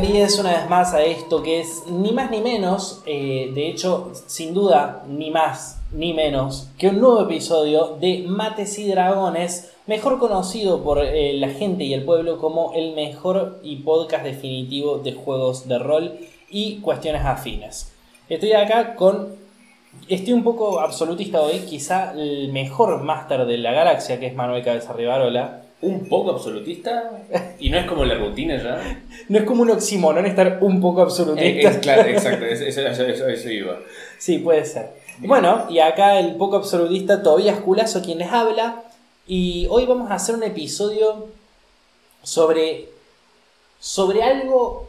bienvenidos una vez más a esto que es ni más ni menos, eh, de hecho, sin duda, ni más ni menos que un nuevo episodio de Mates y Dragones, mejor conocido por eh, la gente y el pueblo como el mejor y podcast definitivo de juegos de rol y cuestiones afines. Estoy acá con. Estoy un poco absolutista hoy, quizá el mejor máster de la galaxia, que es Manuel Cabeza Rivarola. Un poco absolutista y no es como la rutina ya. No es como un oxímoron estar un poco Eh, absolutista. es- claro, exacto, eso, eso- eso- eso iba. Sí, puede ser. Bueno, y acá el poco absolutista Tobías Culazo quien les habla. Y hoy vamos a hacer un episodio sobre. sobre algo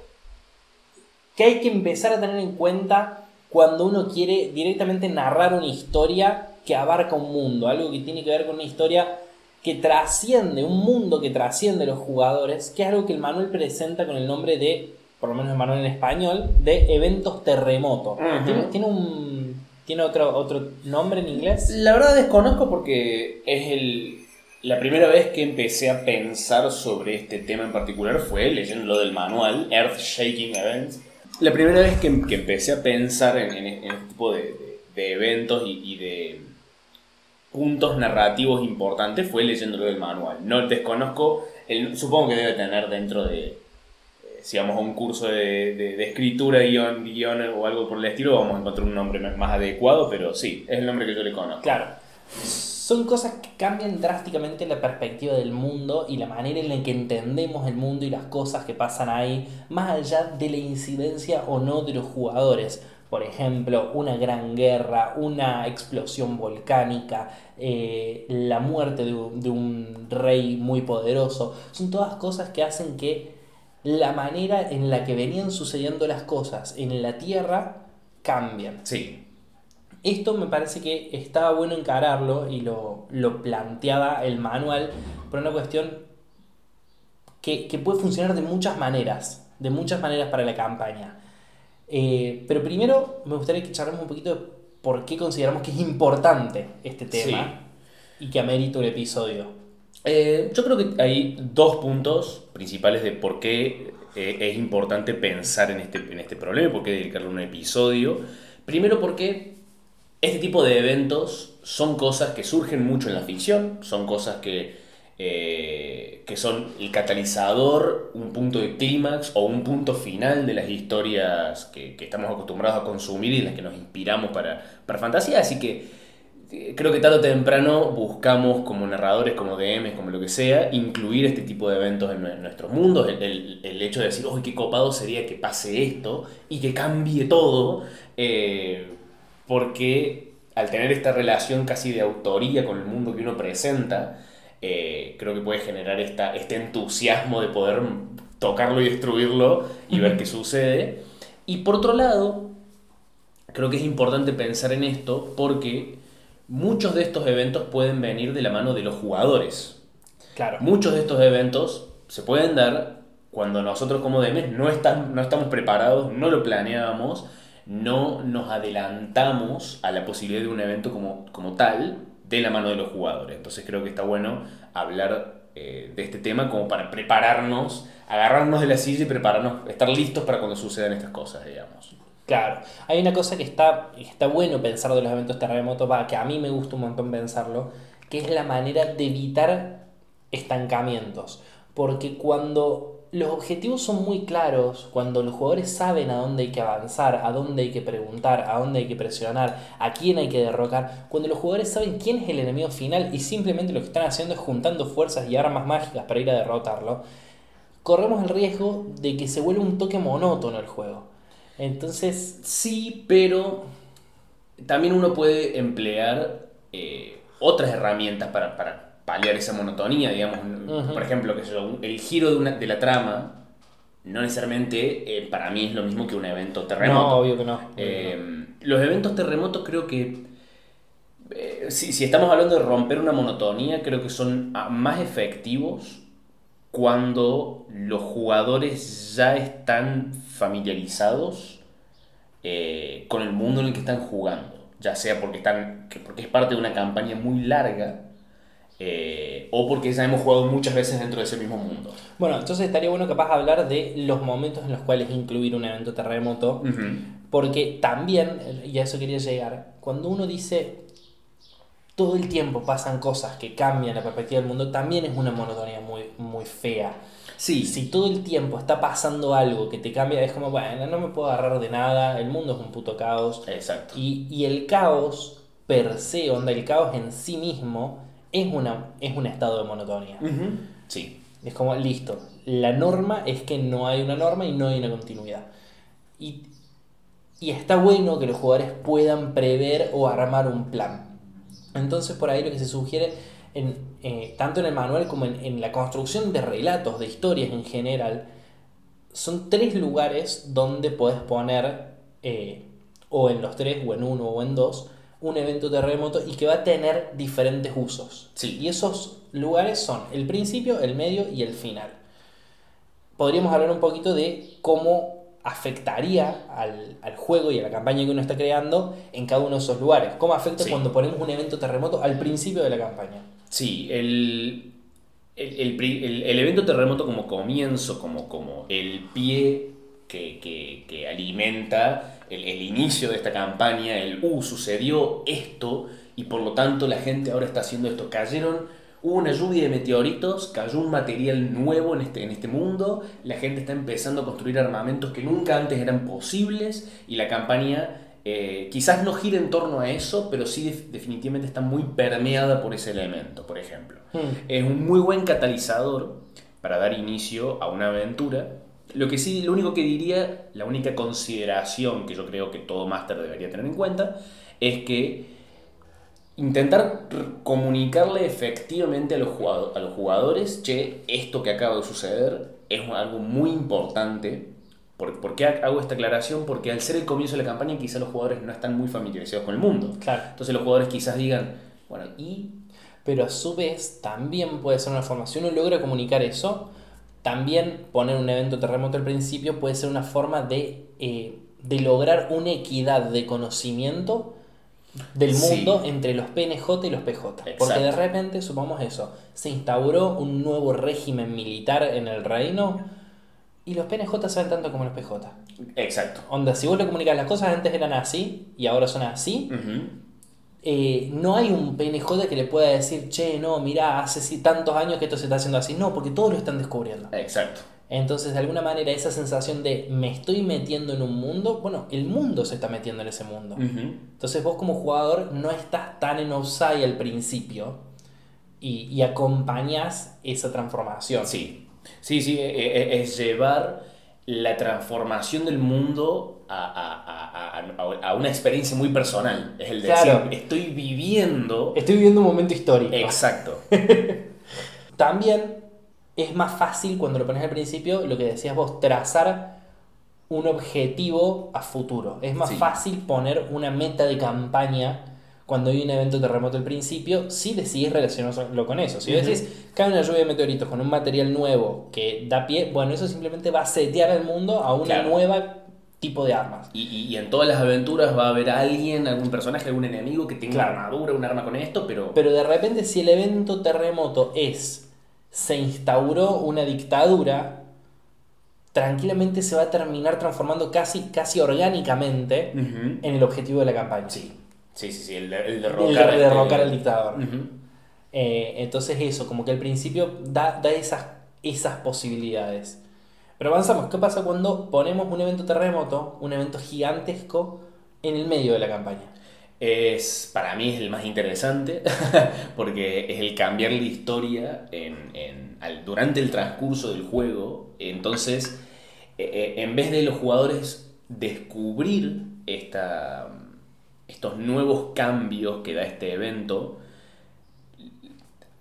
que hay que empezar a tener en cuenta cuando uno quiere directamente narrar una historia que abarca un mundo. Algo que tiene que ver con una historia que trasciende, un mundo que trasciende los jugadores, que es algo que el manual presenta con el nombre de, por lo menos el manual en español, de eventos terremoto. ¿Tiene, tiene un tiene otro, otro nombre en inglés? La verdad desconozco porque es el, la primera vez que empecé a pensar sobre este tema en particular fue leyendo lo del manual, Earth Shaking Events. La primera vez que, que empecé a pensar en, en- en este tipo de, de- de eventos y, y de puntos narrativos importantes fue leyendo lo del manual. No desconozco, el- supongo que debe tener dentro de, eh, vamos a un curso de, de- de escritura, guion, guion o algo por el estilo, vamos a encontrar un nombre más adecuado, pero sí, es el nombre que yo le conozco. Claro. Son cosas que cambian drásticamente la perspectiva del mundo y la manera en la que entendemos el mundo y las cosas que pasan ahí, más allá de la incidencia o no de los jugadores. Por ejemplo, una gran guerra, una explosión volcánica, eh, la muerte de un, de un rey muy poderoso. Son todas cosas que hacen que la manera en la que venían sucediendo las cosas en la Tierra cambien. Sí, Esto me parece que estaba bueno encararlo y lo, lo planteaba el manual por una cuestión que, que puede funcionar de muchas maneras, de muchas maneras para la campaña. Eh, pero primero me gustaría que charlemos un poquito de por qué consideramos que es importante este tema y que amerita un episodio. Eh, yo creo que hay dos puntos principales de por qué eh, es importante pensar en este, en este problema y por qué dedicarle un episodio. Primero porque este tipo de eventos son cosas que surgen mucho en la ficción, son cosas que, eh, que son el catalizador, un punto de clímax o un punto final de las historias que, que estamos acostumbrados a consumir y las que nos inspiramos para, para fantasía. Así que eh, creo que tarde o temprano buscamos como narradores, como DMs, como lo que sea, incluir este tipo de eventos en, en nuestros mundos. El, el- el hecho de decir, uy, qué copado sería que pase esto y que cambie todo. eh, porque al tener esta relación casi de autoría con el mundo que uno presenta, eh, creo que puede generar esta, este entusiasmo de poder tocarlo y destruirlo y ver qué sucede. Y por otro lado, creo que es importante pensar en esto porque muchos de estos eventos pueden venir de la mano de los jugadores. Claro. Muchos de estos eventos se pueden dar cuando nosotros como DMs no, están, no estamos preparados, no lo planeábamos, no nos adelantamos a la posibilidad de un evento como, como tal de la mano de los jugadores. Entonces creo que está bueno hablar eh, de este tema como para prepararnos, agarrarnos de la silla y prepararnos, estar listos para cuando sucedan estas cosas, digamos. Claro, hay una cosa que está, está bueno pensar de los eventos terremotos, que a mí me gusta un montón pensarlo, que es la manera de evitar estancamientos. Porque cuando los objetivos son muy claros, cuando los jugadores saben a dónde hay que avanzar, a dónde hay que preguntar, a dónde hay que presionar, a quién hay que derrocar, cuando los jugadores saben quién es el enemigo final y simplemente lo que están haciendo es juntando fuerzas y armas mágicas para ir a derrotarlo, corremos el riesgo de que se vuelva un toque monótono el juego. Entonces, Sí, pero también uno puede emplear eh, otras herramientas para, para paliar esa monotonía, digamos. Por ejemplo, que el giro de, una- de la trama no necesariamente eh, para mí es lo mismo que un evento terremoto. no, obvio que no. Eh, los eventos terremotos creo que, eh, si, si estamos hablando de romper una monotonía, creo que son ah, más efectivos cuando los jugadores ya están familiarizados con el mundo en el que están jugando, ya sea porque, están, que- porque es parte de una campaña muy larga eh, o porque ya hemos jugado muchas veces dentro de ese mismo mundo. Bueno, entonces estaría bueno capaz hablar de los momentos en los cuales incluir un evento terremoto, porque también, y a eso quería llegar, cuando uno dice todo el tiempo pasan cosas que cambian la perspectiva del mundo, también es una monotonía muy, muy fea. Sí. Si todo el tiempo está pasando algo que te cambia, es como, bueno, no me puedo agarrar de nada, el mundo es un puto caos. Exacto. Y, y el caos per se, onda, el caos en sí mismo, es, una, es un estado de monotonía. Sí. Es como, listo, la norma es que no hay una norma y no hay una continuidad. Y, y está bueno que los jugadores puedan prever o armar un plan. Entonces por ahí lo que se sugiere, en, eh, tanto en el manual como en, en, la construcción de relatos, de historias en general, son tres lugares donde puedes poner, eh, o en los tres, o en uno, o en dos, un evento terremoto y que va a tener diferentes usos. Sí. Y esos lugares son el principio, el medio y el final. Podríamos hablar un poquito de cómo afectaría al, al, juego y a la campaña que uno está creando en cada uno de esos lugares. ¿Cómo afecta Sí. cuando ponemos un evento terremoto al principio de la campaña? Sí, el, el, el el- el evento terremoto como comienzo, como, como el pie que, que- que alimenta el, el inicio de esta campaña, el, uh, sucedió esto y por lo tanto la gente ahora está haciendo esto. Cayeron, hubo una lluvia de meteoritos, cayó un material nuevo en este, en este mundo, la gente está empezando a construir armamentos que nunca antes eran posibles y la campaña eh, quizás no gira en torno a eso, pero sí def- definitivamente está muy permeada por ese elemento, por ejemplo. Es un muy buen catalizador para dar inicio a una aventura. Lo que sí, lo único que diría, la única consideración que yo creo que todo máster debería tener en cuenta, es que intentar comunicarle efectivamente a los, a los jugadores, che, esto que acaba de suceder es algo muy importante. ¿Por, por qué hago esta aclaración? Porque al ser el comienzo de la campaña quizás los jugadores no están muy familiarizados con el mundo. Claro. Entonces los jugadores quizás digan, bueno, ¿y Pero a su vez también puede ser una forma, si uno logra comunicar eso, también poner un evento terremoto al principio puede ser una forma de, eh, de lograr una equidad de conocimiento del Sí. mundo entre los PNJ y los PJ. Porque de repente, supongamos eso, se instauró un nuevo régimen militar en el reino y los PNJ saben tanto como los PJ. Exacto. Onda, si vos le comunicas las cosas antes eran así y ahora son así. Eh, no hay un PNJ que le pueda decir, che, no, mirá, hace tantos años que esto se está haciendo así. No, porque todos lo están descubriendo. Exacto. Entonces, de alguna manera, esa sensación de me estoy metiendo en un mundo, bueno, el mundo se está metiendo en ese mundo. Entonces, vos como jugador no estás tan en offside al principio y, y acompañás esa transformación. Sí, sí, sí, e- e- es llevar la transformación del mundo a, a- a- a- a una experiencia muy personal. Es el decir, Claro. estoy viviendo... Estoy viviendo un momento histórico. Exacto. También es más fácil cuando lo pones al principio, lo que decías vos, trazar un objetivo a futuro. Es más Sí. fácil poner una meta de campaña cuando hay un evento terremoto al principio, si decidís relacionarlo con eso. Si Ujú. decís, cae una lluvia de meteoritos con un material nuevo que da pie, bueno, eso simplemente va a setear al mundo a una Claro. nueva tipo de armas. Y, y- y en todas las aventuras va a haber alguien, algún personaje, algún enemigo que tenga Claro. una armadura, un arma con esto, pero... Pero de repente si el evento terremoto es, se instauró una dictadura, tranquilamente se va a terminar transformando casi, casi orgánicamente en el objetivo de la campaña. Sí, sí, sí, sí, el, de- el derrocar, de derrocar al dictador. Eh, entonces eso, como que al principio da, da esas, esas posibilidades. Pero avanzamos, ¿qué pasa cuando ponemos un evento terremoto, un evento gigantesco, en el medio de la campaña? Es, para mí es el más interesante porque es el cambiar la historia durante el transcurso del juego. Entonces, eh, eh, en vez de los jugadores descubrir esta, estos nuevos cambios que da este evento,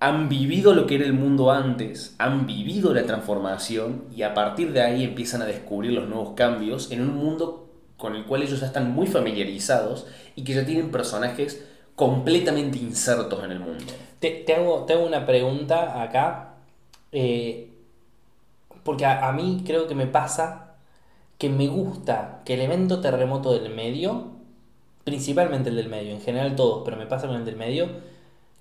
han vivido lo que era el mundo antes, han vivido la transformación y a partir de ahí empiezan a descubrir los nuevos cambios en un mundo con el cual ellos ya están muy familiarizados y que ya tienen personajes completamente insertos en el mundo. Te, hago una pregunta acá, eh, porque a, a mí creo que me pasa que me gusta que el evento terremoto del medio, principalmente el del medio, en general todos, pero me pasa con el del medio,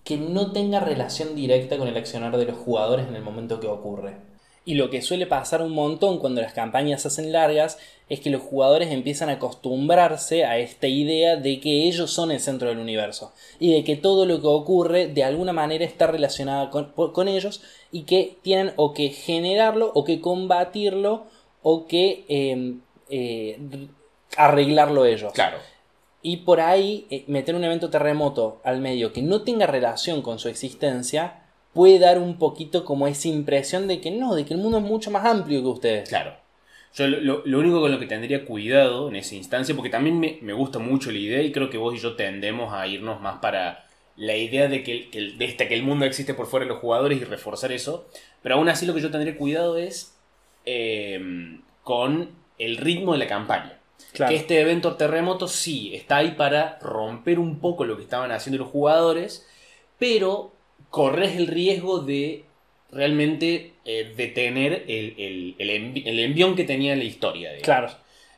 que no tenga relación directa con el accionar de los jugadores en el momento que ocurre. Y lo que suele pasar un montón cuando las campañas se hacen largas es que los jugadores empiezan a acostumbrarse a esta idea de que ellos son el centro del universo y de que todo lo que ocurre de alguna manera está relacionado con, ellos y que tienen o que generarlo o que combatirlo o que em, eh, arreglarlo ellos. Claro. Y por ahí eh, meter un evento terremoto al medio que no tenga relación con su existencia puede dar un poquito como esa impresión de que no, de que el mundo es mucho más amplio que ustedes. Claro. Yo lo, único con lo que tendría cuidado en esa instancia, porque también me, gusta mucho la idea y creo que vos y yo tendemos a irnos más para la idea de que, esta, que el mundo existe por fuera de los jugadores y reforzar eso, pero aún así lo que yo tendría cuidado es eh, con el ritmo de la campaña. Que este evento terremoto sí está ahí para romper un poco lo que estaban haciendo los jugadores, pero corres el riesgo de realmente eh, detener el, el, envión que tenía la historia. Claro.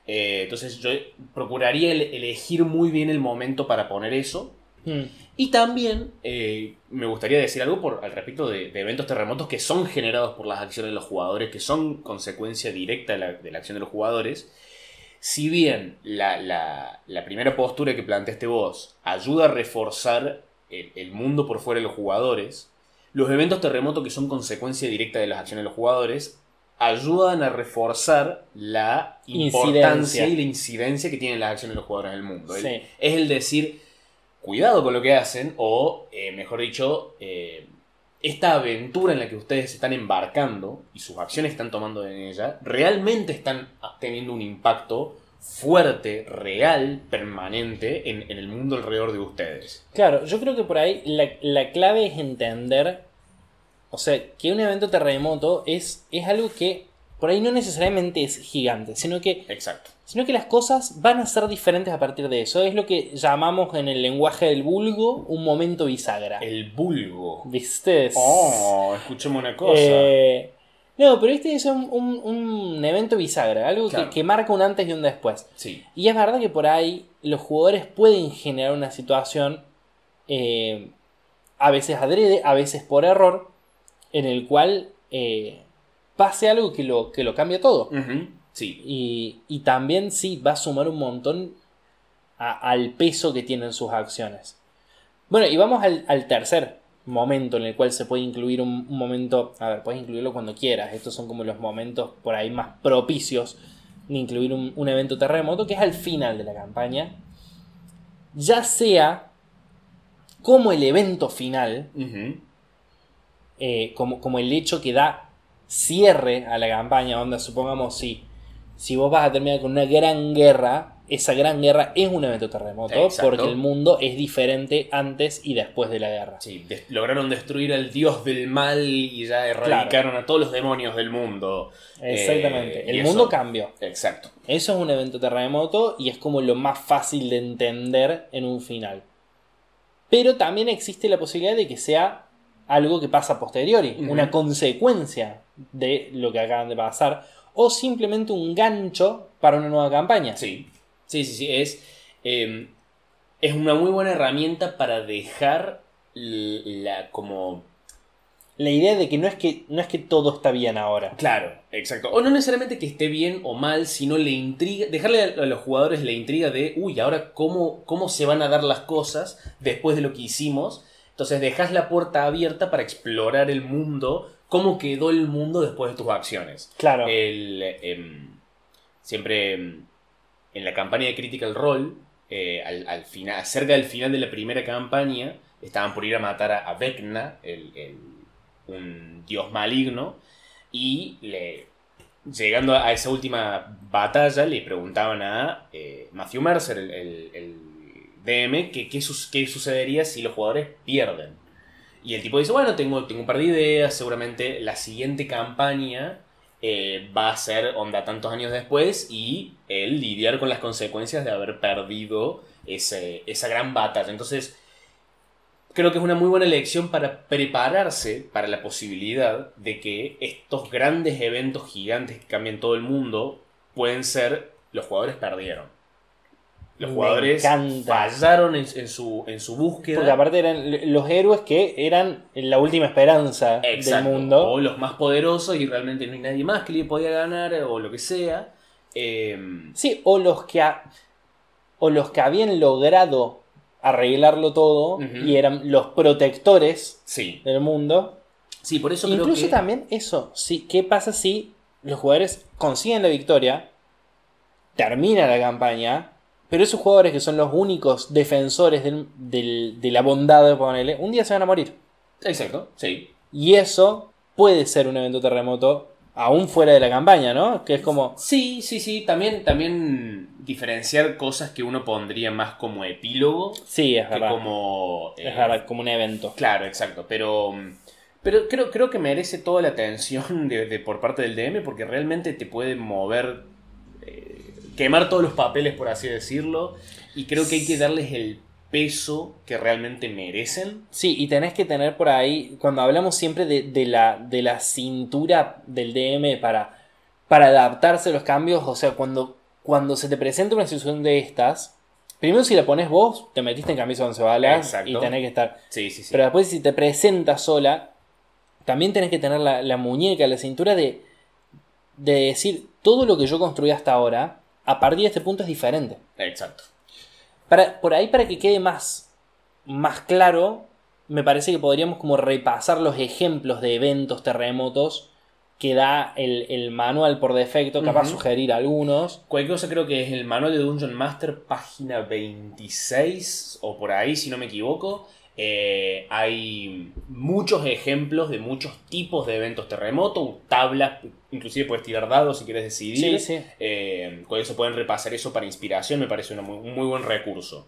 Eh, entonces yo procuraría elegir muy bien el momento para poner eso. Hmm. Y también eh, me gustaría decir algo por, al respecto de, eventos terremotos que son generados por las acciones de los jugadores, que son consecuencia directa de la, acción de los jugadores. Si bien la, la, primera postura que planteaste vos ayuda a reforzar el, mundo por fuera de los jugadores, los eventos terremotos que son consecuencia directa de las acciones de los jugadores ayudan a reforzar la importancia y la incidencia que tienen las acciones de los jugadores en el mundo. Es el decir, cuidado con lo que hacen, o eh, mejor dicho, eh, esta aventura en la que ustedes están embarcando y sus acciones están tomando en ella, realmente están teniendo un impacto fuerte, real, permanente en, el mundo alrededor de ustedes. Claro, yo creo que por ahí la, clave es entender, o sea, que un evento terremoto es, es algo que por ahí no necesariamente es gigante, sino que, Exacto. sino que las cosas van a ser diferentes a partir de eso. Es lo que llamamos en el lenguaje del vulgo un momento bisagra. El vulgo. ¿Viste? Oh, escuchemos una cosa. Eh, no, pero este es un, evento bisagra, algo que, marca un antes y un después. Sí. Y es verdad que por ahí los jugadores pueden generar una situación, eh, a veces adrede, a veces por error, en el cual eh, pase algo que lo, que lo cambia todo. Sí. Y, también sí va a sumar un montón al peso que tienen sus acciones. Bueno, y vamos al, al tercer momento en el cual se puede incluir un, momento, a ver, puedes incluirlo cuando quieras, estos son como los momentos por ahí más propicios de incluir un, evento terremoto, que es al final de la campaña, ya sea como el evento final, eh, como, como, el hecho que da cierre a la campaña, donde supongamos si, si vos vas a terminar con una gran guerra, esa gran guerra es un evento terremoto porque el mundo es diferente antes y después de la guerra. Sí, lograron destruir al dios del mal y ya erradicaron a todos los demonios del mundo. Exactamente, eh, el mundo cambió. Exacto. Eso es un evento terremoto y es como lo más fácil de entender en un final. Pero también existe la posibilidad de que sea algo que pasa posteriori, una consecuencia de lo que acaban de pasar, o simplemente un gancho para una nueva campaña. Sí. Sí, sí, sí. Es, em, es una muy buena herramienta para dejar la como la idea de que no es que no es que todo está bien ahora. Claro, exacto. O no necesariamente que esté bien o mal, sino le intriga, dejarle a los jugadores la intriga de, uy, ahora cómo, cómo se van a dar las cosas después de lo que hicimos. Entonces dejas la puerta abierta para explorar el mundo, cómo quedó el mundo después de tus acciones. Claro. El, em, siempre em, en la campaña de Critical Role, eh, al, final, cerca del final de la primera campaña, estaban por ir a matar a, Vecna, el, un dios maligno, y le, llegando a esa última batalla le preguntaban a eh, Matthew Mercer, el, DM, que qué, sucedería si los jugadores pierden. Y el tipo dice, bueno, tengo, tengo un par de ideas, seguramente la siguiente campaña eh, va a ser onda tantos años después y el lidiar con las consecuencias de haber perdido esa gran batalla. Entonces, creo que es una muy buena elección para prepararse para la posibilidad de que estos grandes eventos gigantes que cambian todo el mundo pueden ser los jugadores perdieron. Los jugadores fallaron en, en su, en su búsqueda. Porque aparte eran los héroes que eran la última esperanza Exacto. del mundo. O los más poderosos y realmente no hay nadie más que le podía ganar o lo que sea. Eh, Sí, o los que ha- o los que habían logrado arreglarlo todo y eran los protectores sí. del mundo. Sí, por eso creo Incluso que... también eso, sí, ¿qué pasa si los jugadores consiguen la victoria, termina la campaña, pero esos jugadores que son los únicos defensores del- del- de la bondad de ponerle, un día se van a morir. Exacto, sí. Y eso puede ser un evento terremoto aún fuera de la campaña, ¿no? Que es como... Sí, sí, sí. También, también diferenciar cosas que uno pondría más como epílogo Sí, es que verdad. como... Es eh, verdad, como un evento. Claro, exacto. Pero, pero creo, creo que merece toda la atención de, de- por parte del DM porque realmente te puede mover, quemar todos los papeles, por así decirlo. Y creo que hay que darles el peso que realmente merecen. Sí, y tenés que tener por ahí, cuando hablamos siempre de, de la, de la cintura del DM para, para adaptarse a los cambios, o sea, cuando, cuando se te presenta una situación de estas, primero si la pones vos, te metiste en camisa once balas Exacto. y tenés que estar... Sí, sí, sí. Pero después si te presentas sola, también tenés que tener la, la muñeca, la cintura de, de decir, todo lo que yo construí hasta ahora, a partir de este punto es diferente. Exacto. Para, por ahí, para que quede más, más claro, me parece que podríamos como repasar los ejemplos de eventos terremotos que da el, el manual por defecto, capaz sugerir algunos. Cualquier cosa creo que es el manual de Dungeon Master, página 26 o por ahí, si no me equivoco. Eh, hay muchos ejemplos de muchos tipos de eventos terremoto, tablas, inclusive puedes tirar dados si quieres decidir. Sí, sí. Eh, con eso pueden repasar eso para inspiración, me parece una muy- un muy buen recurso.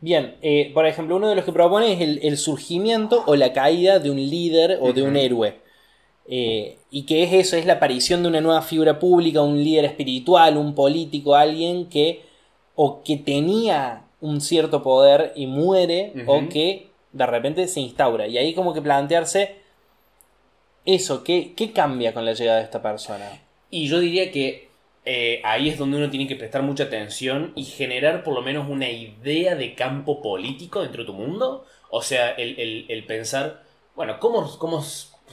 Bien, eh, por ejemplo, uno de los que propone es el, el surgimiento o la caída de un líder o de un héroe. Eh, y que es eso, es la aparición de una nueva figura pública, un líder espiritual, un político, alguien que o que tenía un cierto poder y muere, o que de repente se instaura. Y ahí como que plantearse eso, ¿qué, qué cambia con la llegada de esta persona? Y yo diría que eh, ahí es donde uno tiene que prestar mucha atención y generar por lo menos una idea de campo político dentro de tu mundo. O sea, el, el- el pensar, bueno, ¿cómo, ¿cómo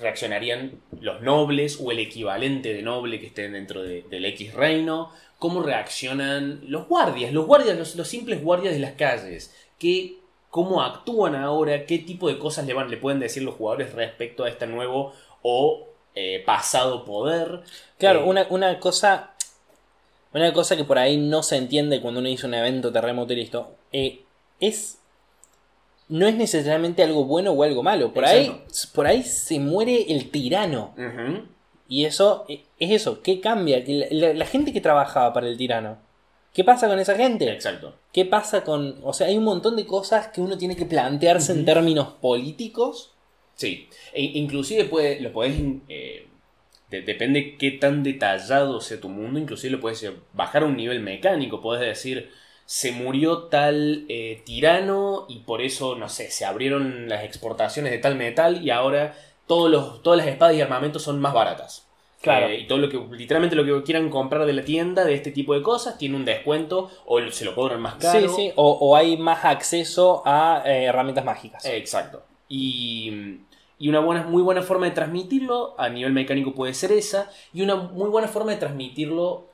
reaccionarían los nobles o el equivalente de noble que estén dentro de- del X reino? ¿Cómo reaccionan los guardias? Los guardias, los, los simples guardias de las calles. ¿Qué, ¿Cómo actúan ahora? ¿Qué tipo de cosas le, van, le pueden decir los jugadores respecto a este nuevo o eh, pasado poder? Claro, Eh, una, una cosa. Una cosa que por ahí no se entiende cuando uno dice un evento terremoto y listo. eh, es. No es necesariamente algo bueno o algo malo. Por ahí, por ahí se muere el tirano. Ujú. Y eso eh, es eso. ¿Qué cambia? La, la- la gente que trabajaba para el tirano. ¿Qué pasa con esa gente? Exacto. ¿Qué pasa con.? O sea, hay un montón de cosas que uno tiene que plantearse en términos políticos. Sí. E inclusive puede, lo podés. eh, de- depende qué tan detallado sea tu mundo. Inclusive lo puedes eh, bajar a un nivel mecánico. Puedes decir. Se murió tal eh, tirano y por eso, no sé, se abrieron las exportaciones de tal metal y ahora todos los, todas las espadas y armamentos son más baratas. Claro. Eh, y todo lo que, literalmente lo que quieran comprar de la tienda de este tipo de cosas tiene un descuento o se lo cobran más caro. Sí, sí. O, o hay más acceso a eh, herramientas mágicas. Exacto. Y, y una buena, muy buena forma de transmitirlo a nivel mecánico puede ser esa. Y una muy buena forma de transmitirlo,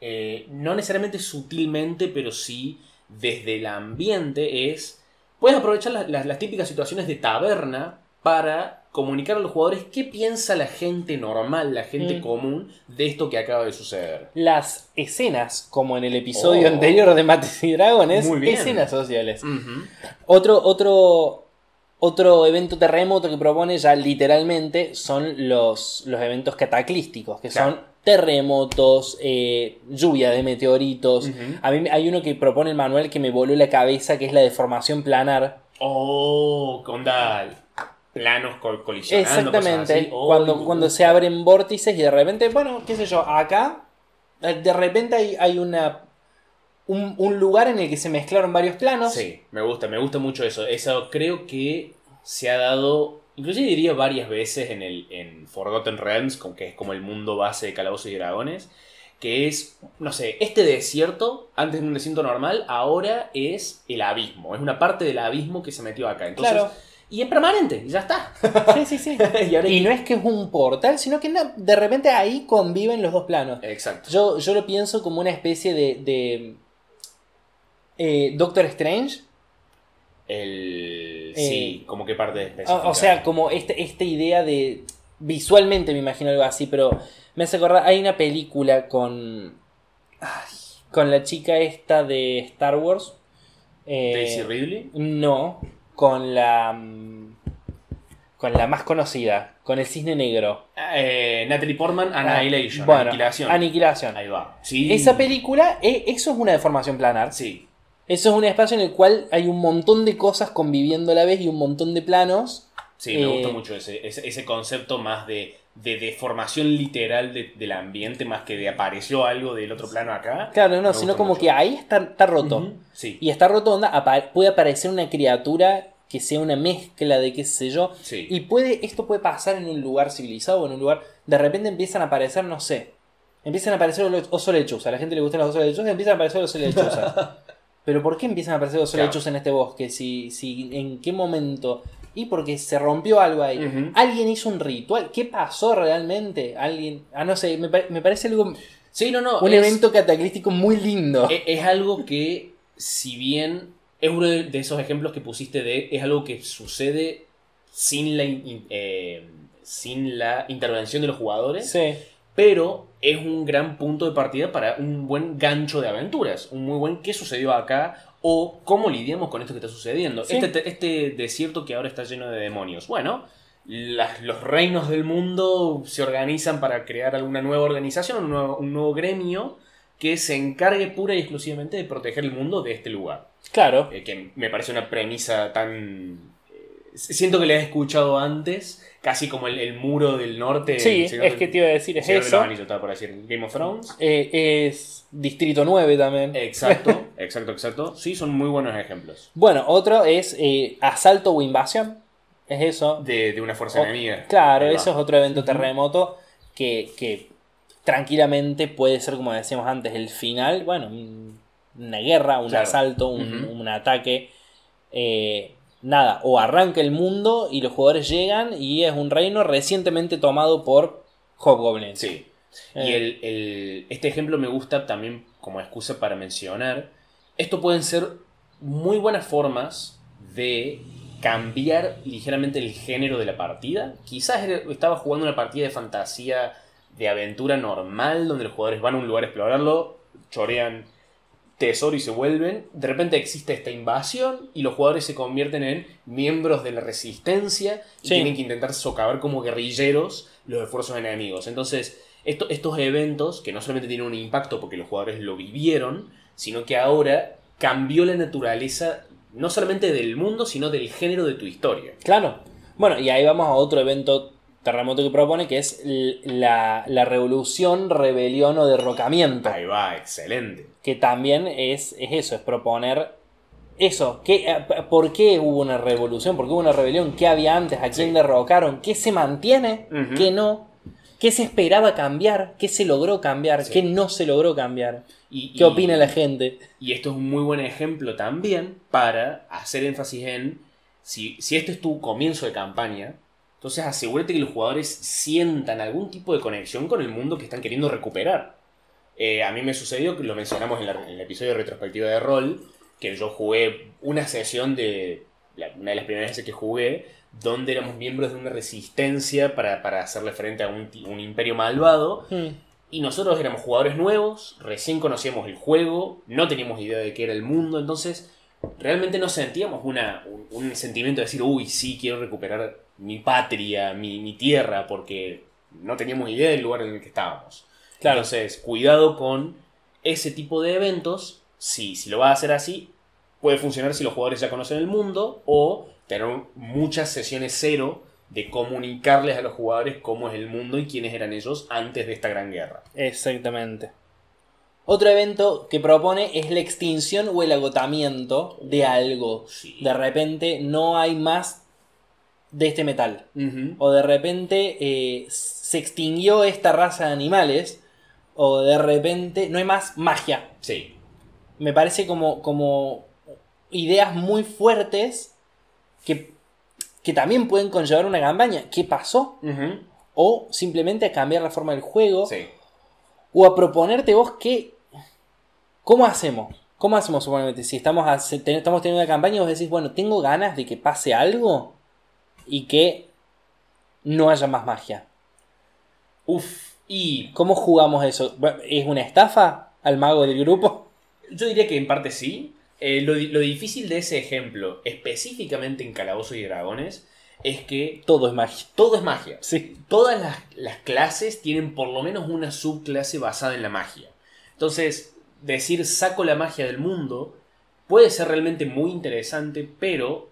eh, no necesariamente sutilmente, pero sí desde el ambiente, es... Puedes aprovechar las, las- las típicas situaciones de taberna para comunicar a los jugadores qué piensa la gente normal, la gente Mm. común de esto que acaba de suceder. las escenas, como en el episodio Oh. anterior de Mates y Dragones, escenas sociales. Otro, otro, otro evento terremoto que propone ya literalmente son los, los eventos cataclísticos, que son terremotos, eh, lluvia de meteoritos. A mí hay uno que propone el manual que me voló la cabeza, que es la deformación planar. Oh, con da planos col- colisionando. cosas Exactamente, así. Oh, cuando, cuando se abren vórtices y de repente, bueno, qué sé yo, acá, eh, de repente hay, hay una, un, un lugar en el que se mezclaron varios planos. Sí, me gusta, me gusta mucho eso. Eso creo que se ha dado, inclusive diría varias veces en el en Forgotten Realms, con que es como el mundo base de Calabozos y Dragones, que es, no sé, este desierto, antes de un desierto normal, ahora es el abismo. Es una parte del abismo que se metió acá. Entonces, Claro. Y es permanente, y ya está. Sí, sí, sí. y ahora- Y no es que es un portal, sino que no- de repente ahí conviven los dos planos. Exacto. Yo, yo lo pienso como una especie de, de eh, Doctor Strange. El... Eh, sí, como qué parte O, específica. o sea, como este, esta idea de... Visualmente me imagino algo así, pero me hace acordar, hay una película con... ay, con la chica esta de Star Wars. eh, Daisy Ridley. No, con la... mm, Con la más conocida, con el cisne negro. Eh, Natalie Portman, Annihilation, Bueno, Aniquilación. Aniquilación. Ahí va. Sí. Esa película, eh, eso es una deformación planar. Sí. Eso es un espacio en el cual hay un montón de cosas conviviendo a la vez y un montón de planos. Sí, me Eh, gusta mucho ese, ese, ese concepto más de, de deformación literal de- del ambiente, más que de apareció algo del otro plano acá. Claro, no, sino como mucho. que ahí está, está roto. Sí. Y está roto, onda, apa- puede aparecer una criatura que sea una mezcla de qué sé yo. Sí. Y puede, esto puede pasar en un lugar civilizado o en un lugar. De repente empiezan a aparecer, no sé. Empiezan a aparecer los osos lechuzas. A la gente le gustan los osos lechuzas, empiezan a aparecer los osos lechuzas. Pero ¿por qué empiezan a aparecer los osos Claro. lechuzas en este bosque? Si, si, ¿En qué momento? Y porque se rompió algo ahí. Alguien hizo un ritual. ¿Qué pasó realmente? Alguien. Ah, no sé, me, me parece algo. Sí, no, no. un es- evento cataclístico muy lindo. Es, es algo que, si bien es uno de, de esos ejemplos que pusiste de, es algo que sucede sin la, in- eh, sin la intervención de los jugadores, sí. pero es un gran punto de partida para un buen gancho de aventuras, un muy buen qué sucedió acá o cómo lidiamos con esto que está sucediendo. Sí. Este, este desierto que ahora está lleno de demonios. Bueno, las- los reinos del mundo se organizan para crear alguna nueva organización, un nuevo, un nuevo gremio que se encargue pura y exclusivamente de proteger el mundo de este lugar. Claro. Eh, que me parece una premisa tan... eh, siento que la he escuchado antes, casi como el, el muro del norte. Sí, es del- que te iba a decir, es de eso. los Anillos, estaba por decir Game of Thrones. Eh, es Distrito 9 también. Exacto, exacto, exacto. Sí, son muy buenos ejemplos. Bueno, otro es eh, asalto o invasión. Es eso. De, de una fuerza O- enemiga. Claro, eso es otro evento terremoto que, que tranquilamente puede ser, como decíamos antes, el final. Bueno, un- una guerra, un Claro. asalto, un ataque. Eh, nada, o arranca el mundo y los jugadores llegan y es un reino recientemente tomado por Hobgoblins. Sí. Y Eh. el, el- este ejemplo me gusta también como excusa para mencionar. Esto pueden ser muy buenas formas de cambiar ligeramente el género de la partida. Quizás estaba jugando una partida de fantasía, de aventura normal, donde los jugadores van a un lugar a explorarlo, chorean tesoro y se vuelven. De repente existe esta invasión y los jugadores se convierten en miembros de la resistencia y Sí. tienen que intentar socavar como guerrilleros los esfuerzos enemigos. Entonces, esto- estos eventos, que no solamente tienen un impacto porque los jugadores lo vivieron, sino que ahora cambió la naturaleza no solamente del mundo, sino del género de tu historia. Claro. Bueno, y ahí vamos a otro evento terremoto que propone, que es la, la revolución, rebelión o derrocamiento. Ahí va, excelente. Que también es, es eso, es proponer eso. ¿Qué, eh, ¿Por qué hubo una revolución? ¿Por qué hubo una rebelión? ¿Qué había antes? ¿A quién Sí. derrocaron? ¿Qué se mantiene? Ujú. ¿Qué no? ¿Qué se esperaba cambiar? ¿Qué se logró cambiar? Sí. ¿Qué no se logró cambiar? Y, ¿Qué y- opina la gente? Y esto es un muy buen ejemplo también para hacer énfasis en, si, si este es tu comienzo de campaña, entonces asegúrate que los jugadores sientan algún tipo de conexión con el mundo que están queriendo recuperar. Eh, a mí me sucedió, que lo mencionamos en, la- en el episodio de retrospectiva de rol, que yo jugué una sesión de, una de las primeras veces que jugué, donde éramos miembros de una resistencia para, para hacerle frente a un, un imperio malvado. Hmm. Y nosotros éramos jugadores nuevos, recién conocíamos el juego, no teníamos idea de qué era el mundo, entonces realmente no sentíamos una, un, un sentimiento de decir, uy, sí, quiero recuperar mi patria, mi, mi tierra, porque no teníamos idea del lugar en el que estábamos. Claro. Entonces, cuidado con ese tipo de eventos, si, si lo vas a hacer así, puede funcionar si los jugadores ya conocen el mundo o tener muchas sesiones cero de comunicarles a los jugadores cómo es el mundo y quiénes eran ellos antes de esta gran guerra. Exactamente. Otro evento que propone es la extinción o el agotamiento de algo. Sí. De repente no hay más de este metal. O de repente eh, se extinguió esta raza de animales o de repente no hay más magia. Sí. Me parece como, como ideas muy fuertes que, que también pueden conllevar una campaña. ¿Qué pasó? O simplemente a cambiar la forma del juego. Sí. O a proponerte vos que... ¿Cómo hacemos? ¿Cómo hacemos supuestamente? Si estamos, hace- ten- estamos teniendo una campaña y vos decís, bueno, tengo ganas de que pase algo y que no haya más magia. Uf. Y ¿Cómo jugamos eso? ¿Es una estafa al mago del grupo? yo diría que en parte sí. Eh, lo, lo difícil de ese ejemplo, específicamente en Calabozos y Dragones, es que Todo es magia. todo es magia. Sí. Todas las, las clases tienen por lo menos una subclase basada en la magia. Entonces, decir saco la magia del mundo puede ser realmente muy interesante, pero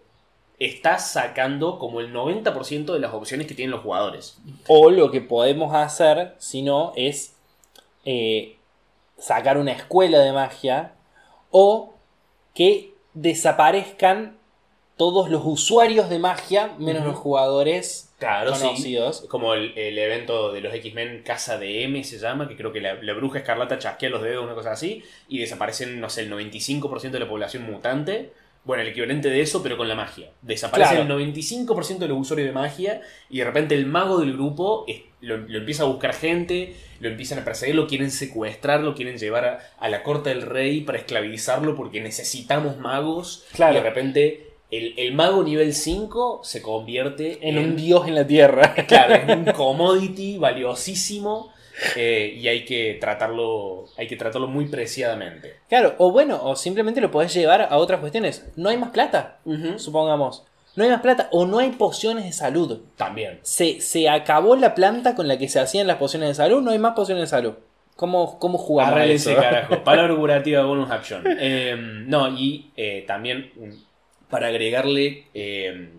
estás sacando como el 90% de las opciones que tienen los jugadores. O lo que podemos hacer, si no, es eh, sacar una escuela de magia o que desaparezcan todos los usuarios de magia, menos los jugadores Claro, sí. conocidos. Como el, el evento de los X-Men Casa de M se llama, que creo que la, la bruja escarlata chasquea los dedos, una cosa así, y desaparecen, no sé, el 95% de la población mutante. Bueno, el equivalente de eso, pero con la magia. Desaparece Claro. el 95% de los usuarios de magia y de repente el mago del grupo es- lo, lo empieza a buscar gente, lo empiezan a perseguir, lo quieren secuestrar, lo quieren llevar a, a la corte del rey para esclavizarlo porque necesitamos magos. Claro. Y de repente el, el mago nivel 5 se convierte En un dios en la tierra. Claro, es un commodity valiosísimo eh, y hay que tratarlo, hay que tratarlo muy preciadamente. Claro, o bueno, o simplemente lo podés llevar a otras cuestiones. No hay más plata, supongamos. No hay más plata o no hay pociones de salud. También. Se, se acabó la planta con la que se hacían las pociones de salud, no hay más pociones de salud. ¿Cómo, cómo jugamos a eso? carajo. Palabra curativa bonus action. Eh, no, y eh, también un- para agregarle eh,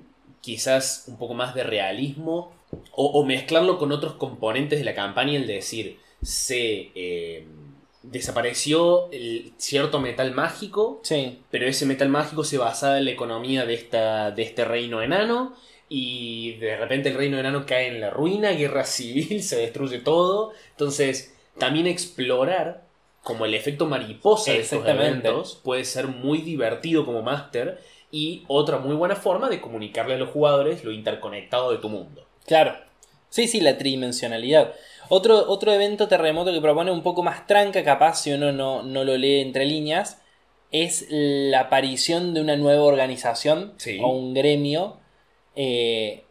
quizás un poco más de realismo o, o mezclarlo con otros componentes de la campaña, el decir, se eh, desapareció el cierto metal mágico Sí, pero ese metal mágico se basaba en la economía de, esta, de este reino enano y de repente el reino enano cae en la ruina, guerra civil, se destruye todo. Entonces, también explorar como el efecto mariposa de estos eventos puede ser muy divertido como máster y otra muy buena forma de comunicarle a los jugadores lo interconectado de tu mundo. Claro. Sí, sí, la tridimensionalidad. Otro, otro evento terremoto que propone un poco más tranca, capaz si uno no, no lo lee entre líneas, es la aparición de una nueva organización Sí. o un gremio eh,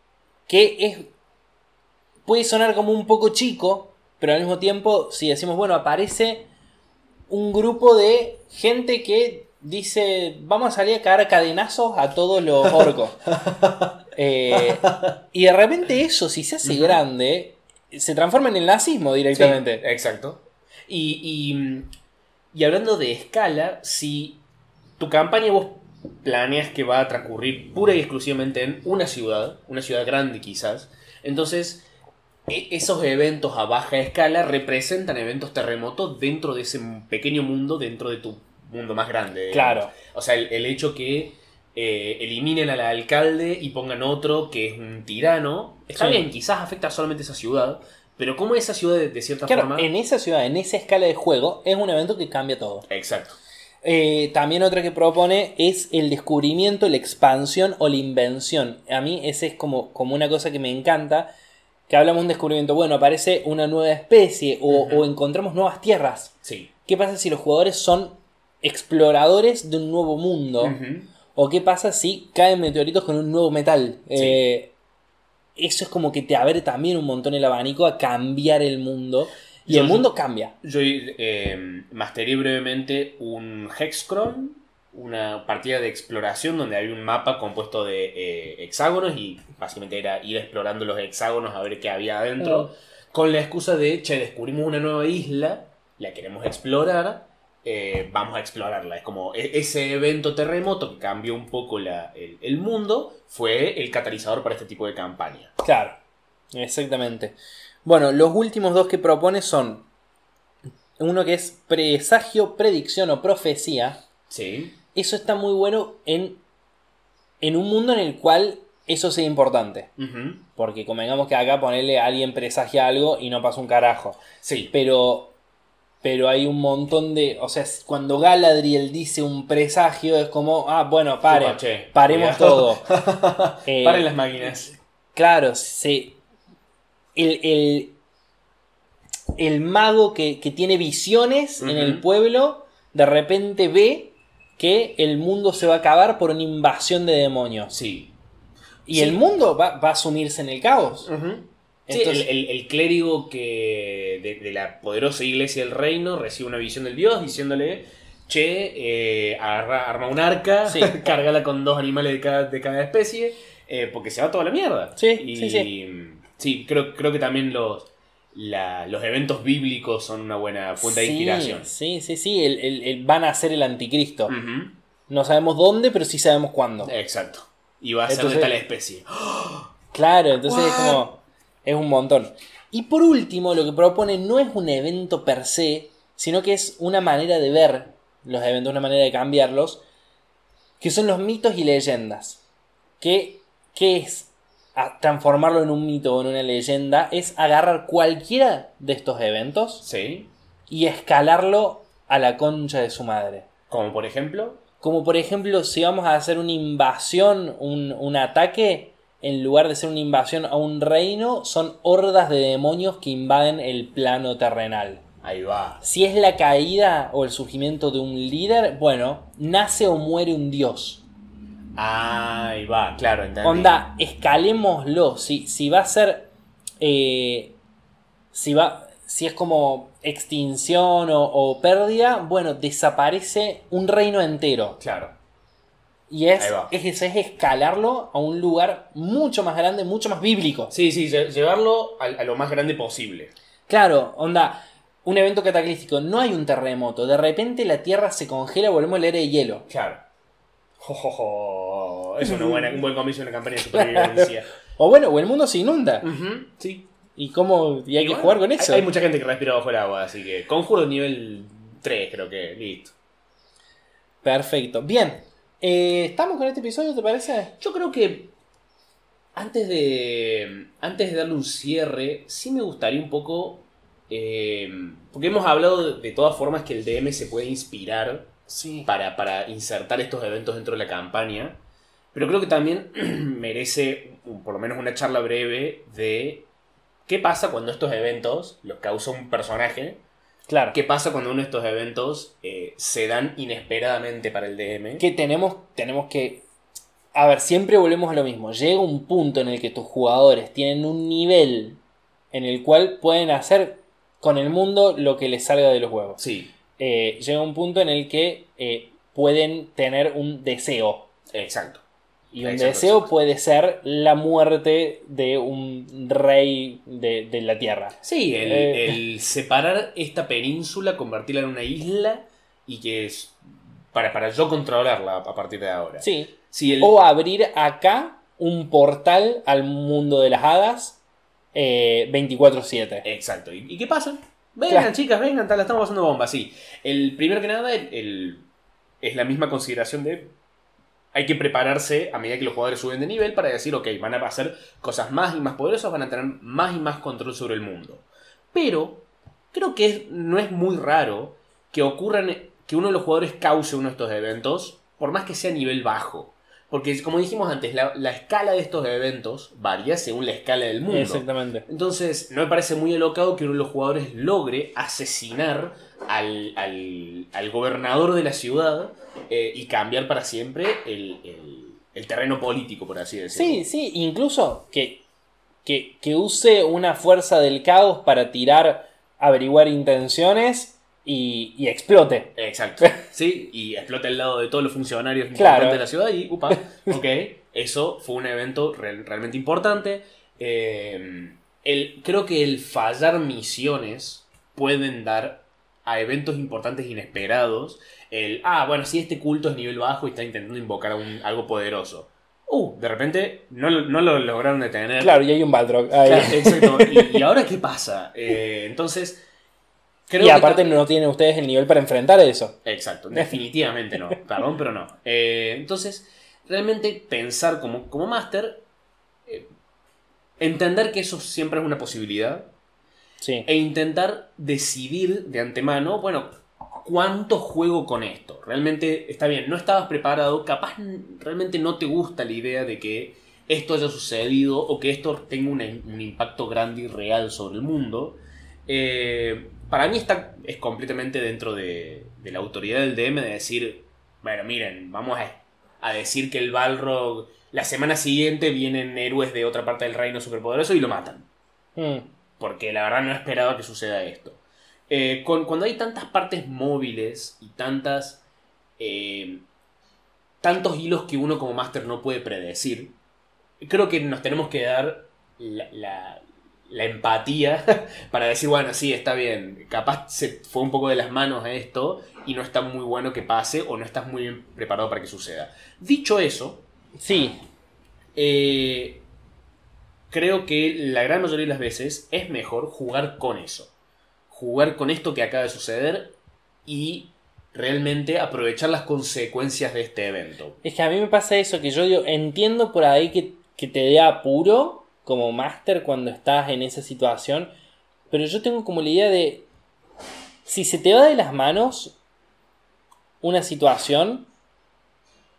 que es puede sonar como un poco chico, pero al mismo tiempo, si decimos, bueno, aparece un grupo de gente que dice, vamos a salir a cagar cadenazos a todos los orcos. Eh, y de repente eso, si se hace grande, se transforma en el nazismo directamente. Sí, exacto. Y, y, y hablando de escala, si tu campaña vos planeas que va a transcurrir pura y exclusivamente en una ciudad, una ciudad grande quizás, entonces e- esos eventos a baja escala representan eventos terremotos dentro de ese pequeño mundo, dentro de tu mundo más grande. digamos. Claro. O sea, el, el hecho que eh, eliminen al alcalde y pongan otro que es un tirano, está Sí. bien, quizás afecta solamente a esa ciudad, pero como esa ciudad de, de cierta Claro, forma... en esa ciudad, en esa escala de juego, es un evento que cambia todo. Exacto. Eh, también otra que propone es el descubrimiento, la expansión o la invención. A mí ese es como, como una cosa que me encanta. Que hablamos de un descubrimiento. Bueno, aparece una nueva especie o, encontramos nuevas tierras. Sí. ¿Qué pasa si los jugadores son exploradores de un nuevo mundo? ¿O qué pasa si caen meteoritos con un nuevo metal? Sí. Eh, eso es como que te abre también un montón el abanico a cambiar el mundo. Y Yo- el mundo cambia. Yo eh, masteré brevemente un Hexcron, una partida de exploración donde había un mapa compuesto de eh, hexágonos y básicamente era ir explorando los hexágonos a ver qué había adentro, con la excusa de, che, descubrimos una nueva isla, la queremos explorar, eh, vamos a explorarla. Es como e- ese evento terremoto que cambió un poco la- el, el mundo, fue el catalizador para este tipo de campaña. Claro, exactamente. Bueno, los últimos dos que propone son uno que es presagio, predicción o profecía. Sí. Eso está muy bueno en, en un mundo en el cual eso sea importante. Porque convengamos que acá ponerle a alguien presagia algo y no pasa un carajo. Sí. Pero pero hay un montón de. O sea, cuando Galadriel dice un presagio, es como, ah, bueno, pare, Upa, che, paremos cuidado. todo. Eh, Paren las máquinas. Claro, se, el, el, el mago que, que tiene visiones en el pueblo, de repente ve que el mundo se va a acabar por una invasión de demonios. Sí. Y Sí. el mundo va, va a sumirse en el caos. Entonces- el, el- el clérigo que de, de la poderosa iglesia del reino recibe una visión del dios diciéndole, che, eh, agarra- arma un arca, Sí. cárgala con dos animales de cada, de cada especie, eh, porque se va toda la mierda. Sí, y, sí, sí. sí, creo, creo que también los, la- los eventos bíblicos son una buena fuente de Sí, inspiración. Sí, sí, sí, el- van a ser el anticristo. No sabemos dónde, pero sí sabemos cuándo. Exacto. Y va a ser Entonces- de tal especie. Claro, entonces es como. Es un montón. Y por último, lo que propone no es un evento per se, sino que es una manera de ver los eventos, una manera de cambiarlos, que son los mitos y leyendas. ¿Qué, qué es a- transformarlo en un mito o en una leyenda? Es agarrar cualquiera de estos eventos Sí. y escalarlo a la concha de su madre. Como por ejemplo. Como por ejemplo, si vamos a hacer una invasión, un, un ataque, en lugar de ser una invasión a un reino, son hordas de demonios que invaden el plano terrenal. Ahí va. Si es la caída o el surgimiento de un líder, bueno, nace o muere un dios. Ahí va, claro, entendí. Onda, escalémoslo. Si, si va a ser. eh, si va. Si es como extinción o, o pérdida, bueno, desaparece un reino entero. Claro. Y es, es, eso, es escalarlo a un lugar mucho más grande, mucho más bíblico. Sí, sí, lle- llevarlo a, a lo más grande posible. Claro, onda, un evento cataclístico, no hay un terremoto, de repente la tierra se congela, volvemos a la era de hielo. Claro. Jo, jo, jo. Es una buena, un buen comienzo de una campaña de supervivencia. O bueno, o el mundo se inunda. Sí. ¿Y cómo? Y hay Y que bueno, jugar con eso. Hay, hay mucha gente que respira bajo el agua, así que conjuro nivel 3, creo que. Listo. Perfecto. Bien. Eh, ¿Estamos con este episodio, te parece? Yo creo que antes de, antes de darle un cierre, sí me gustaría un poco... eh, porque hemos hablado de, de todas formas que el DM se puede inspirar Sí. para, para insertar estos eventos dentro de la campaña, pero creo que también merece por lo menos una charla breve de qué pasa cuando estos eventos los causa un personaje, Claro. qué pasa cuando uno de estos eventos eh, se dan inesperadamente para el DM. que tenemos, tenemos que... A ver, siempre volvemos a lo mismo. Llega un punto en el que tus jugadores tienen un nivel en el cual pueden hacer con el mundo lo que les salga de los huevos. Sí, Eh, llega un punto en el que eh, pueden tener un deseo. exacto. Y un deseo puede ser la muerte de un rey de, de la tierra. Sí, el, Eh. el separar esta península, convertirla en una isla y que es para, para yo controlarla a partir de ahora. Sí. Sí, el- O abrir acá un portal al mundo de las hadas eh, 24-7. Exacto. ¿Y, y qué pasa? Vengan, Claro. chicas, vengan, la estamos pasando bomba, sí. El primero que nada, el- es la misma consideración de. Hay que prepararse a medida que los jugadores suben de nivel para decir, ok, van a hacer cosas más y más poderosas, van a tener más y más control sobre el mundo. Pero creo que es- no es muy raro que ocurran, que uno de los jugadores cause uno de estos eventos, por más que sea a nivel bajo. Porque, como dijimos antes, la, la escala de estos eventos varía según la escala del mundo. Exactamente. Entonces, no me parece muy alocado que uno de los jugadores logre asesinar al, al- al gobernador de la ciudad eh, y cambiar para siempre el, el- el terreno político, por así decirlo. Sí, sí, incluso que, que, que use una fuerza del caos para tirar, averiguar intenciones y, y explote. Exacto. Sí, y explota el lado de todos los funcionarios Claro. de la ciudad y, upa, ok, eso fue un evento real- realmente importante. Eh, el, creo que el fallar misiones pueden dar a eventos importantes inesperados. El, ah, bueno, si este culto es nivel bajo y está intentando invocar a un- algo poderoso. Uh, de repente no, lo- no lo lograron detener. Claro, y hay un Balrog. Claro, exacto. ¿Y, y ahora qué pasa? Eh, entonces, creo y aparte no tienen ustedes el nivel para enfrentar eso. Exacto, definitivamente no. Perdón, pero no. Eh, entonces, realmente pensar como, como máster, eh, entender que eso siempre es una posibilidad. Sí. e intentar decidir de antemano, bueno, ¿cuánto juego con esto? Realmente está bien, no estabas preparado, capaz realmente no te gusta la idea de que esto haya sucedido o que esto tenga un, un impacto grande y real sobre el mundo. Eh, para mí está, es completamente dentro de, de la autoridad del DM de decir, bueno, miren, vamos a, a decir que el Balrog, la semana siguiente vienen héroes de otra parte del reino superpoderoso y lo matan Mm. Porque la verdad no esperaba que suceda esto. Eh, con- cuando hay tantas partes móviles y tantas. eh, tantos hilos que uno como máster no puede predecir, creo que nos tenemos que dar la, la- la empatía para decir, bueno, sí, está bien, capaz se fue un poco de las manos a esto y no está muy bueno que pase o no estás muy bien preparado para que suceda. Dicho eso, Sí, eh, creo que la gran mayoría de las veces es mejor jugar con eso. Jugar con esto que acaba de suceder y realmente aprovechar las consecuencias de este evento. es que a mí me pasa eso, que yo digo, entiendo por ahí que, que te dé apuro como máster cuando estás en esa situación, pero yo tengo como la idea de, si se te va de las manos una situación,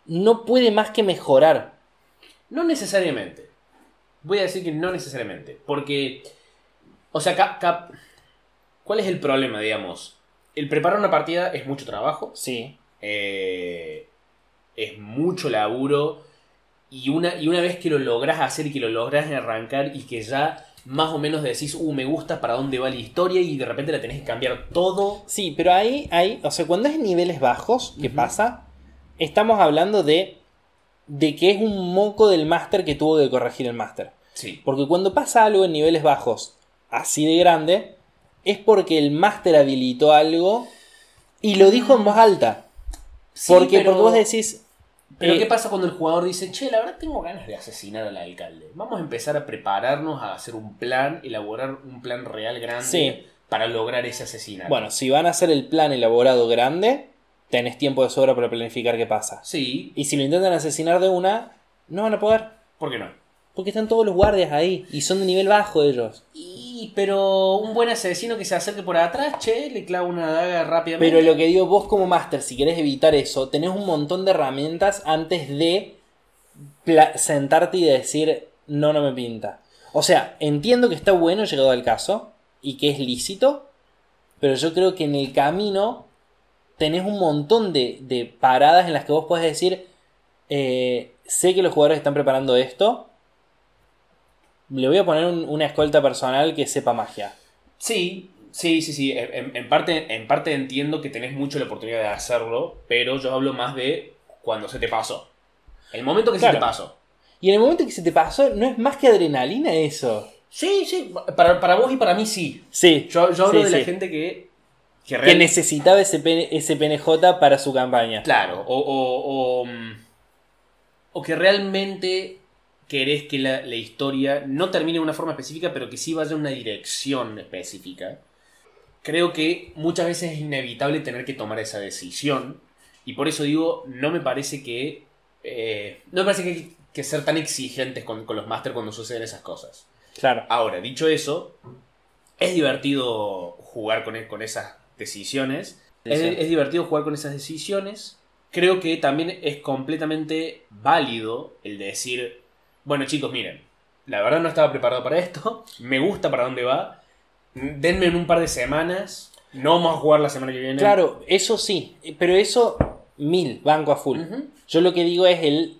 no puede más que mejorar. No necesariamente. Voy a decir que no necesariamente. Porque, o sea, cap- cap- ¿cuál es el problema, digamos? El preparar una partida es mucho trabajo. Sí, eh, es mucho laburo y una, y una vez que lo logras hacer y que lo logras arrancar y que ya más o menos decís, uh, me gusta para dónde va la historia y de repente la tenés que cambiar todo. Sí, pero ahí, ahí, o sea, cuando es niveles bajos, ¿qué pasa? Estamos hablando de, de que es un moco del máster que tuvo que corregir el máster. Sí. Porque cuando pasa algo en niveles bajos así de grande, es porque el máster habilitó algo y lo dijo en voz alta. Porque, pero, porque vos decís. Pero eh, ¿qué pasa cuando el jugador dice, che, la verdad tengo ganas de asesinar al alcalde? Vamos a empezar a prepararnos a hacer un plan, elaborar un plan real grande Sí. para lograr ese asesinato. Bueno, si van a hacer el plan elaborado grande, tenés tiempo de sobra para planificar qué pasa. Sí, Y si lo intentan asesinar de una, no van a poder. ¿por qué no? Porque están todos los guardias ahí y son de nivel bajo ellos. Y, pero un buen asesino que se acerque por atrás, che, le clava una daga rápidamente. Pero lo que digo, vos como máster, si querés evitar eso, tenés un montón de herramientas antes de sentarte y decir, no, no me pinta. O sea, entiendo que está bueno llegado al caso y que es lícito, pero yo creo que en el camino tenés un montón de, de paradas en las que vos podés decir, eh, sé que los jugadores están preparando esto, le voy a poner un- una escolta personal que sepa magia. Sí, sí, sí, sí. En, parte, en parte entiendo que tenés mucho la oportunidad de hacerlo, pero yo hablo más de cuando se te pasó. El momento que se te pasó. Y en el momento que se te pasó, no es más que adrenalina eso. Sí, sí, para, para vos y para mí sí. Sí, Yo, yo hablo Sí, de la gente que, que necesitaba ese, P- ese PNJ para su campaña. Claro, o, o, o, o que realmente querés que la, la historia no termine de una forma específica, pero que sí vaya en una dirección específica. Creo que muchas veces es inevitable tener que tomar esa decisión. Y por eso digo, no me parece que. eh, no me parece que hay que ser tan exigentes con, con los máster cuando suceden esas cosas. Claro. Ahora, dicho eso, es divertido jugar con, con esas decisiones. Es, es divertido jugar con esas decisiones. Creo que también es completamente válido el de decir, bueno chicos, miren, la verdad no estaba preparado para esto, me gusta para dónde va, denme en un par de semanas, no vamos a jugar la semana que viene. Claro, eso sí. Pero eso, mil, banco a full. Yo lo que digo es el,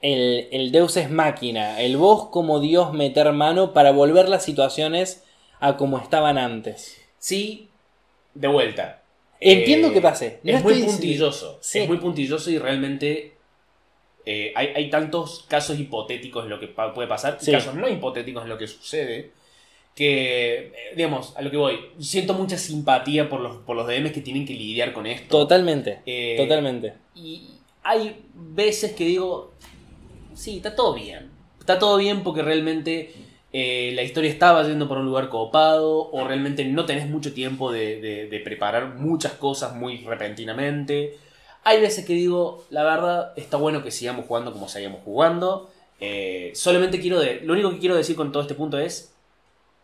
el. El Deus es máquina. El vos como Dios meter mano para volver las situaciones a como estaban antes. Sí, de vuelta. Entiendo Eh, que pase. No es muy puntilloso. Sí. Es muy puntilloso y realmente eh, hay, hay tantos casos hipotéticos en lo que puede pasar, Sí. casos no hipotéticos en lo que sucede, que, eh, digamos, a lo que voy, siento mucha simpatía por los, por los DMs que tienen que lidiar con esto. Totalmente. Eh, Totalmente. Y hay veces que digo, sí, está todo bien. Está todo bien porque realmente eh, la historia estaba yendo por un lugar copado o realmente no tenés mucho tiempo de, de- de preparar muchas cosas muy repentinamente. Hay veces que digo, la verdad, está bueno que sigamos jugando como seguimos jugando. Eh, solamente quiero, de, lo único que quiero decir con todo este punto es,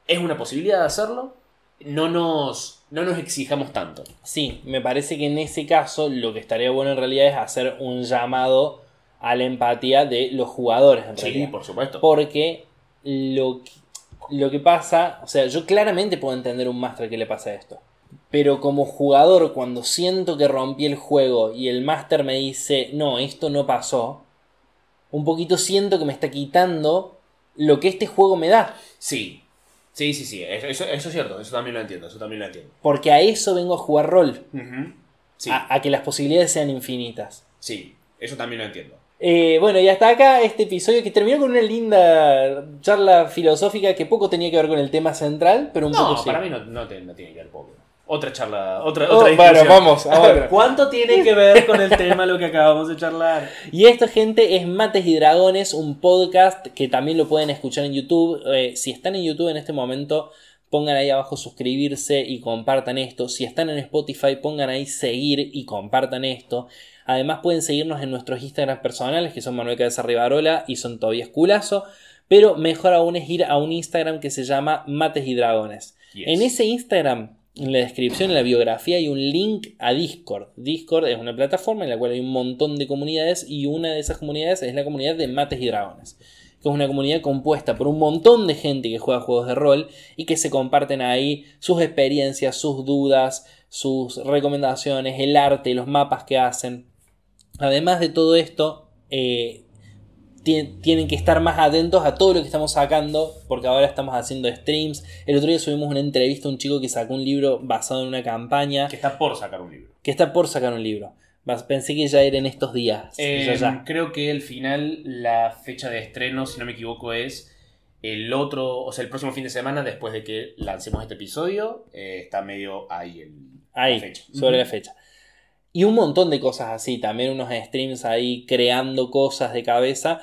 es una posibilidad de hacerlo. No nos, no nos exijamos tanto. Sí, me parece que en ese caso lo que estaría bueno en realidad es hacer un llamado a la empatía de los jugadores en Sí, realidad. por supuesto. Porque lo que, lo que pasa, o sea, yo claramente puedo entender un máster que le pasa esto. Pero como jugador, cuando siento que rompí el juego y el máster me dice, no, esto no pasó, un poquito siento que me está quitando lo que este juego me da. Sí, sí, sí, sí. Eso, eso- eso es cierto. Eso también lo entiendo. Eso también lo entiendo. Porque a eso vengo a jugar rol. Sí, A, a que las posibilidades sean infinitas. sí. Eso también lo entiendo. Eh, bueno, y hasta acá este episodio que terminó con una linda charla filosófica que poco tenía que ver con el tema central, pero un No, poco sí. para mí no, no, te- no tiene que ver poco. Otra charla, otra, Oh, otra bueno, discusión. vamos, a otra. ¿Cuánto tiene que ver con el tema lo que acabamos de charlar? Y esto, gente, es Mates y Dragones, un podcast que también lo pueden escuchar en YouTube. Eh, si están en YouTube en este momento, pongan ahí abajo suscribirse y compartan esto. Si están en Spotify, pongan ahí seguir y compartan esto. Además, pueden seguirnos en nuestros Instagram personales, que son Manuel Cabeza Rivarola y son Tobias Culazo. Pero mejor aún es ir a un Instagram que se llama Mates y Dragones. Yes. En ese Instagram, en la descripción, en la biografía, hay un link a Discord. Discord es una plataforma en la cual hay un montón de comunidades y una de esas comunidades es la comunidad de Mates y Dragones. Que es una comunidad compuesta por un montón de gente que juega juegos de rol y que se comparten ahí sus experiencias, sus dudas, sus recomendaciones, el arte, los mapas que hacen. Además de todo esto, eh, tienen que estar más atentos a todo lo que estamos sacando, porque ahora estamos haciendo streams. El otro día subimos una entrevista a un chico que sacó un libro basado en una campaña, Que está por sacar un libro. que está por sacar un libro. Pensé que ya era en estos días. Eh, ya, ya. Creo que el final, la fecha de estreno, si no me equivoco, es el otro, o sea, el próximo fin de semana después de que lancemos este episodio. eh, está medio ahí el, Ahí, la fecha. sobre la fecha. Y un montón de cosas así, también unos streams ahí creando cosas de cabeza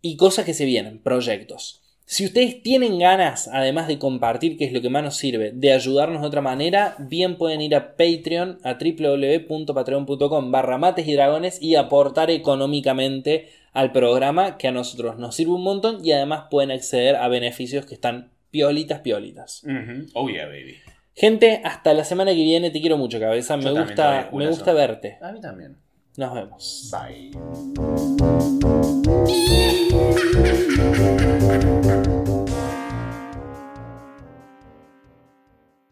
y cosas que se vienen, proyectos. Si ustedes tienen ganas, además de compartir, que es lo que más nos sirve, de ayudarnos de otra manera, bien pueden ir a Patreon, a www.patreon.com barra mates y dragones y aportar económicamente al programa, que a nosotros nos sirve un montón y además pueden acceder a beneficios que están piolitas, piolitas. Ujú. Oh yeah, baby. Gente, hasta la semana que viene. Te quiero mucho, cabeza. Me Yo gusta, me gusta verte. A mí también. Nos vemos. Bye.